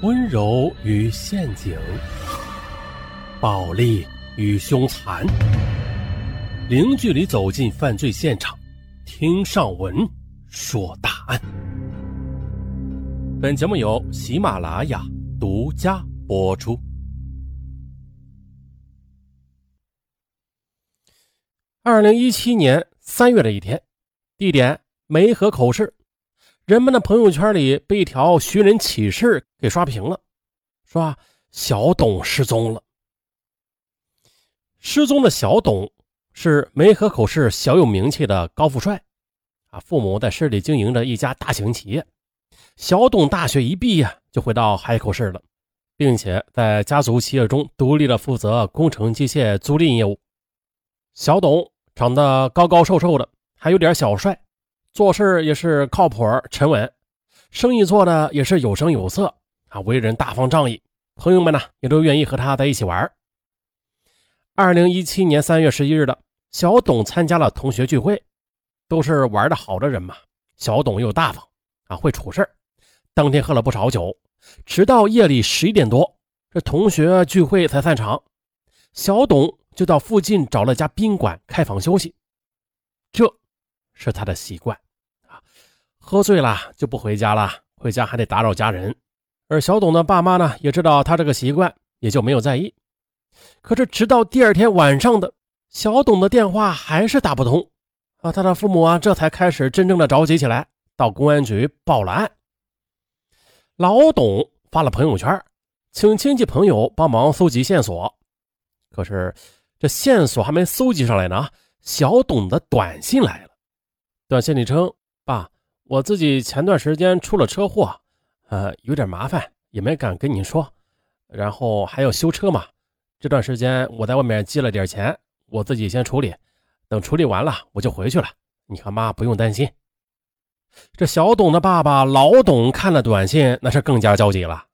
温柔与陷阱，暴力与凶残，零距离走进犯罪现场，听上文说大案。本节目由喜马拉雅独家播出。二零一七年三月的一天，地点梅河口市。人们的朋友圈里被一条寻人启事给刷屏了，说小董失踪了。失踪的小董是梅河口市小有名气的高富帅，啊，父母在市里经营着一家大型企业。小董大学一毕业就回到海口市了，并且在家族企业中独立的负责工程机械租赁业务。小董长得高高瘦瘦的，还有点小帅。做事也是靠谱沉稳，生意做的也是有声有色啊，为人大方仗义，朋友们呢也都愿意和他在一起玩。二零一七年三月十一日的小董参加了同学聚会，都是玩的好的人嘛，小董又大方啊，会处事当天喝了不少酒，直到夜里十一点多，这同学聚会才散场，小董就到附近找了家宾馆开房休息，这是他的习惯啊。喝醉了就不回家了，回家还得打扰家人。而小董的爸妈呢，也知道他这个习惯，也就没有在意。可是直到第二天晚上的，小董的电话还是打不通啊！他的父母啊，这才开始真正的着急起来，到公安局报了案。老董发了朋友圈，请亲戚朋友帮忙搜集线索。可是这线索还没搜集上来呢，小董的短信来了。短信里称：“爸。”我自己前段时间出了车祸，呃，有点麻烦，也没敢跟你说。然后还要修车嘛，这段时间我在外面借了点钱，我自己先处理，等处理完了我就回去了。你和妈不用担心。这小董的爸爸老董看了短信，那是更加焦急了。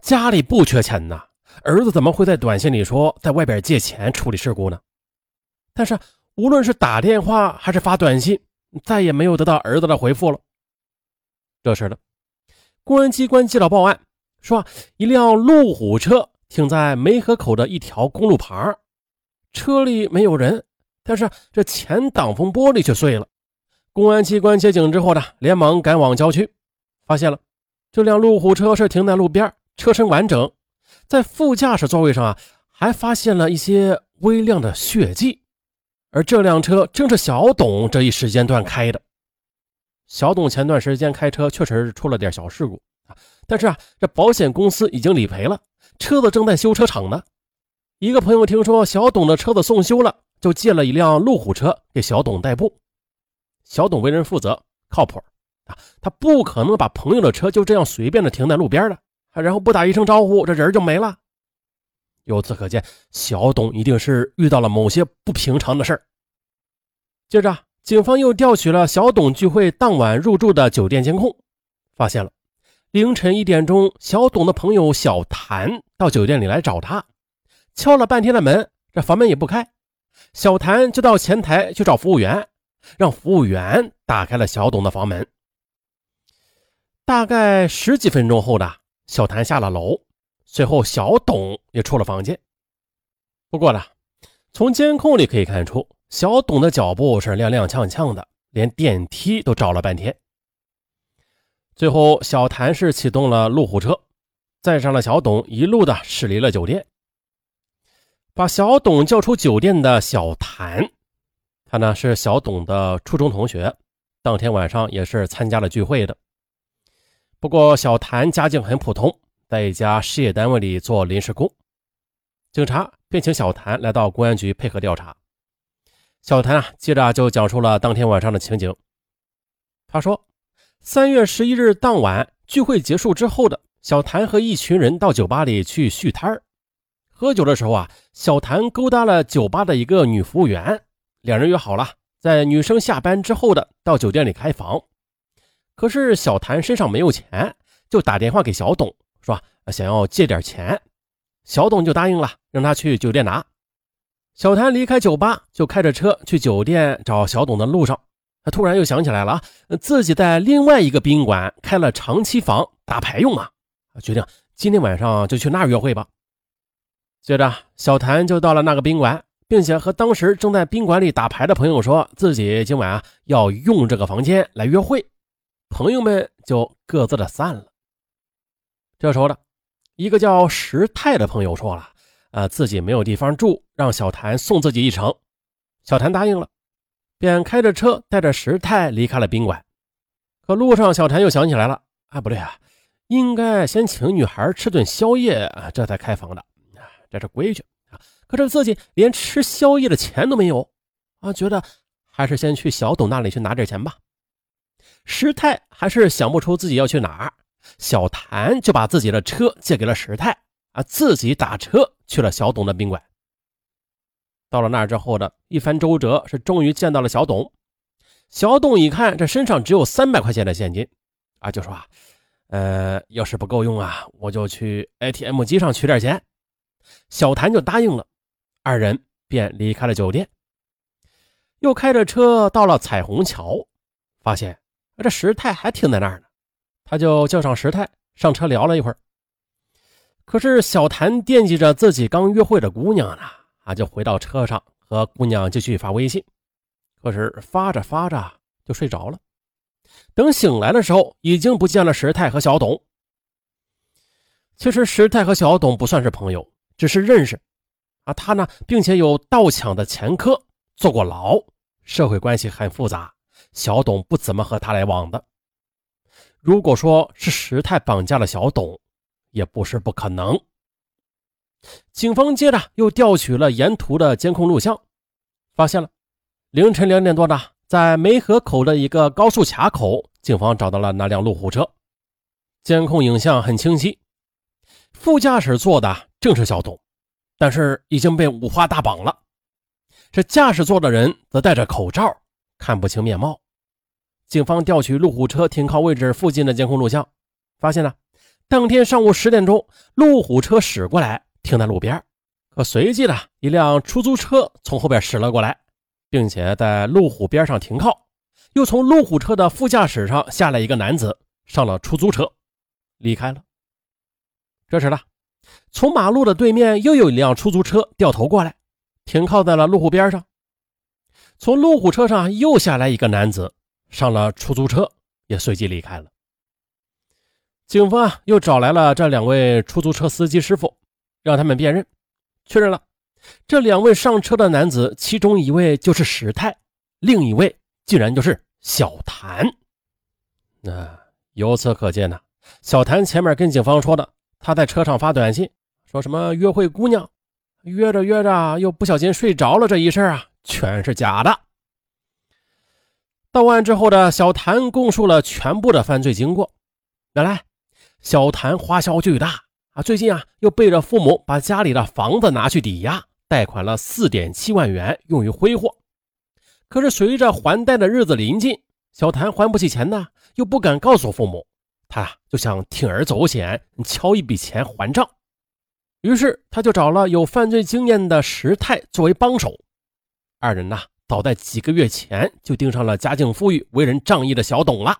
家里不缺钱呐，儿子怎么会在短信里说在外边借钱处理事故呢？但是无论是打电话还是发短信，再也没有得到儿子的回复了。这时的公安机关接到报案，说一辆路虎车停在梅河口的一条公路旁，车里没有人，但是这前挡风玻璃却碎了。公安机关接警之后呢，连忙赶往郊区，发现了这辆路虎车是停在路边，车身完整，在副驾驶座位上啊，还发现了一些微量的血迹，而这辆车正是小董这一时间段开的。小董前段时间开车确实是出了点小事故啊，但是啊，这保险公司已经理赔了，车子正在修车厂呢。一个朋友听说小董的车子送修了，就借了一辆路虎车给小董代步。小董为人负责靠谱啊，他不可能把朋友的车就这样随便的停在路边的，然后不打一声招呼，这人就没了。由此可见，小董一定是遇到了某些不平常的事儿。接着。警方又调取了小董聚会当晚入住的酒店监控，发现了凌晨一点钟，小董的朋友小谭到酒店里来找他，敲了半天的门，这房门也不开，小谭就到前台去找服务员，让服务员打开了小董的房门。大概十几分钟后的，小谭下了楼，随后小董也出了房间。不过呢，从监控里可以看出。小董的脚步是踉踉跄跄的，连电梯都找了半天。最后，小谭是启动了路虎车，载上了小董，一路的驶离了酒店。把小董叫出酒店的小谭，他呢是小董的初中同学，当天晚上也是参加了聚会的。不过，小谭家境很普通，在一家事业单位里做临时工。警察便请小谭来到公安局配合调查。小谭啊，接着就讲述了当天晚上的情景。他说，三月十一日当晚聚会结束之后的小谭和一群人到酒吧里去续摊儿。喝酒的时候啊，小谭勾搭了酒吧的一个女服务员，两人约好了在女生下班之后的到酒店里开房。可是小谭身上没有钱，就打电话给小董说想要借点钱，小董就答应了，让他去酒店拿。小谭离开酒吧，就开着车去酒店找小董的路上，他突然又想起来了自己在另外一个宾馆开了长期房打牌用啊，决定今天晚上就去那儿约会吧。接着，小谭就到了那个宾馆，并且和当时正在宾馆里打牌的朋友说自己今晚啊要用这个房间来约会。朋友们就各自的散了。这时候呢，一个叫石泰的朋友说了：“呃，自己没有地方住，让小谭送自己一程。”小谭答应了，便开着车带着石泰离开了宾馆。可路上，小谭又想起来了：“啊，不对啊，应该先请女孩吃顿宵夜啊，这才开房的啊，这是规矩啊。可是自己连吃宵夜的钱都没有啊，觉得还是先去小董那里去拿点钱吧。”石泰还是想不出自己要去哪儿，小谭就把自己的车借给了石泰啊，自己打车去了小董的宾馆。到了那儿之后的一番周折，是终于见到了小董。小董一看这身上只有三百块钱的现金，啊，就说啊，呃，要是不够用啊，我就去 ATM 机上取点钱。小谭就答应了，二人便离开了酒店，又开着车到了彩虹桥，发现这石泰还停在那儿呢，他就叫上石泰上车聊了一会儿。可是小谭惦记着自己刚约会的姑娘呢。啊，就回到车上和姑娘继续发微信，可是发着发着就睡着了。等醒来的时候，已经不见了石泰和小董。其实石泰和小董不算是朋友，只是认识。啊，他呢，并且有盗抢的前科，坐过牢，社会关系很复杂。小董不怎么和他来往的。如果说是石泰绑架了小董，也不是不可能。警方接着又调取了沿途的监控录像，发现了凌晨两点多的，在梅河口的一个高速卡口，警方找到了那辆路虎车，监控影像很清晰，副驾驶坐的正是小董，但是已经被五花大绑了，这驾驶座的人则戴着口罩，看不清面貌。警方调取路虎车停靠位置附近的监控录像，发现了当天上午十点钟，路虎车驶过来。停在路边，可随即呢，一辆出租车从后边驶了过来，并且在路虎边上停靠，又从路虎车的副驾驶上下来一个男子，上了出租车，离开了。这时呢，从马路的对面又有一辆出租车掉头过来，停靠在了路虎边上，从路虎车上又下来一个男子，上了出租车，也随即离开了。警方啊，又找来了这两位出租车司机师傅。让他们辨认，确认了这两位上车的男子，其中一位就是史泰，另一位竟然就是小谭。那由此可见呢，小谭前面跟警方说的，他在车上发短信，说什么约会姑娘，约着约着又不小心睡着了这一事啊，全是假的。到案之后的小谭供述了全部的犯罪经过。原来，小谭花销巨大。啊，最近啊，又背着父母把家里的房子拿去抵押，贷款了四点七万元用于挥霍。可是随着还贷的日子临近，小谭还不起钱呢，又不敢告诉父母，他就想铤而走险，敲一笔钱还账。于是他就找了有犯罪经验的石泰作为帮手。二人呐，早在几个月前就盯上了家境富裕、为人仗义的小董了。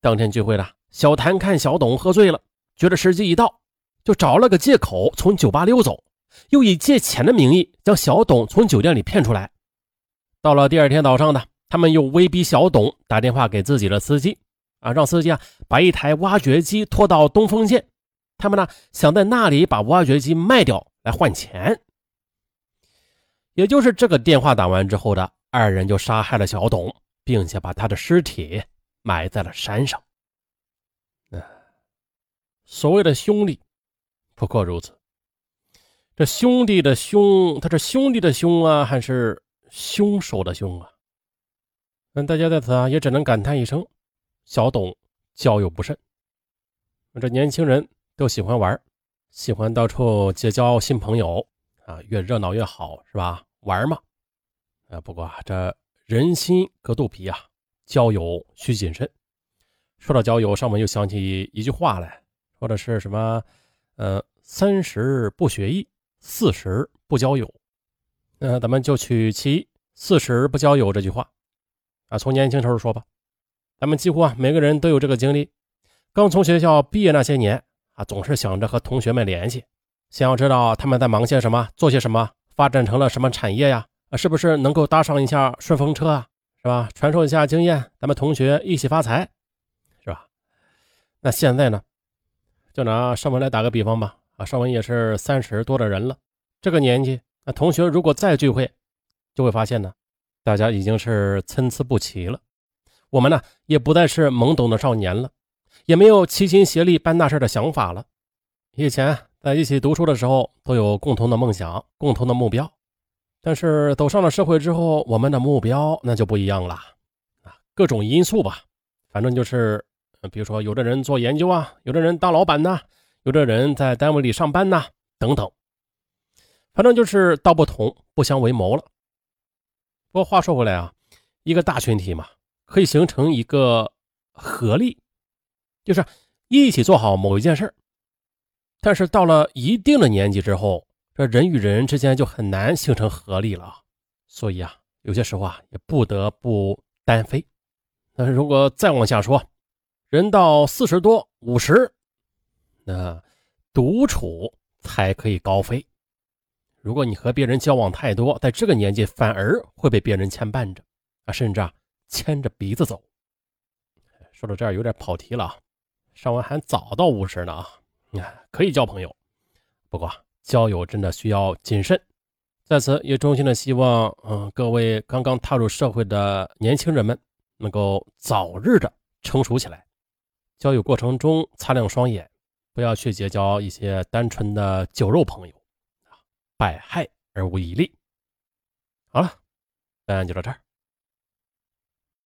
当天聚会了，小谭看小董喝醉了。觉得时机一到，就找了个借口从酒吧溜走，又以借钱的名义将小董从酒店里骗出来。到了第二天早上呢，他们又威逼小董打电话给自己的司机，啊，让司机啊把一台挖掘机拖到东风县，他们呢想在那里把挖掘机卖掉来换钱。也就是这个电话打完之后的，二人就杀害了小董，并且把他的尸体埋在了山上。所谓的兄弟，不过如此。这兄弟的兄，他是兄弟的兄啊，还是凶手的凶啊？那大家在此啊，也只能感叹一声：小董交友不慎。这年轻人都喜欢玩，喜欢到处结交新朋友啊，越热闹越好，是吧？玩嘛。啊，不过啊，这人心隔肚皮啊，交友需谨慎。说到交友，上面又想起一句话来。或者是什么，呃，三十不学艺，四十不交友。那咱们就取其四十不交友这句话，啊，从年轻时候说吧，咱们几乎啊每个人都有这个经历。刚从学校毕业那些年啊，总是想着和同学们联系，想要知道他们在忙些什么，做些什么，发展成了什么产业呀？啊，是不是能够搭上一下顺风车啊？是吧？传授一下经验，咱们同学一起发财，是吧？那现在呢？就拿尚文来打个比方吧。啊，尚文也是三十多的人了，这个年纪，那同学如果再聚会，就会发现呢，大家已经是参差不齐了。我们呢，也不再是懵懂的少年了，也没有齐心协力办大事的想法了。以前在一起读书的时候，都有共同的梦想、共同的目标。但是走上了社会之后，我们的目标那就不一样了啊，各种因素吧，反正就是，比如说有的人做研究啊，有的人当老板呐，有的人在单位里上班呐，等等，反正就是道不同不相为谋了。不过话说回来啊，一个大群体嘛，可以形成一个合力，就是一起做好某一件事但是到了一定的年纪之后。这人与人之间就很难形成合力了，所以啊，有些时候啊，也不得不单飞。但是如果再往下说，人到四十多、五十，那独处才可以高飞。如果你和别人交往太多，在这个年纪反而会被别人牵绊着啊，甚至啊牵着鼻子走。说到这儿有点跑题了啊，上文还早到五十呢啊，可以交朋友，不过。交友真的需要谨慎，在此也衷心的希望，嗯，各位刚刚踏入社会的年轻人们能够早日的成熟起来。交友过程中擦亮双眼，不要去结交一些单纯的酒肉朋友，百害而无一利。好了，本案就到这儿。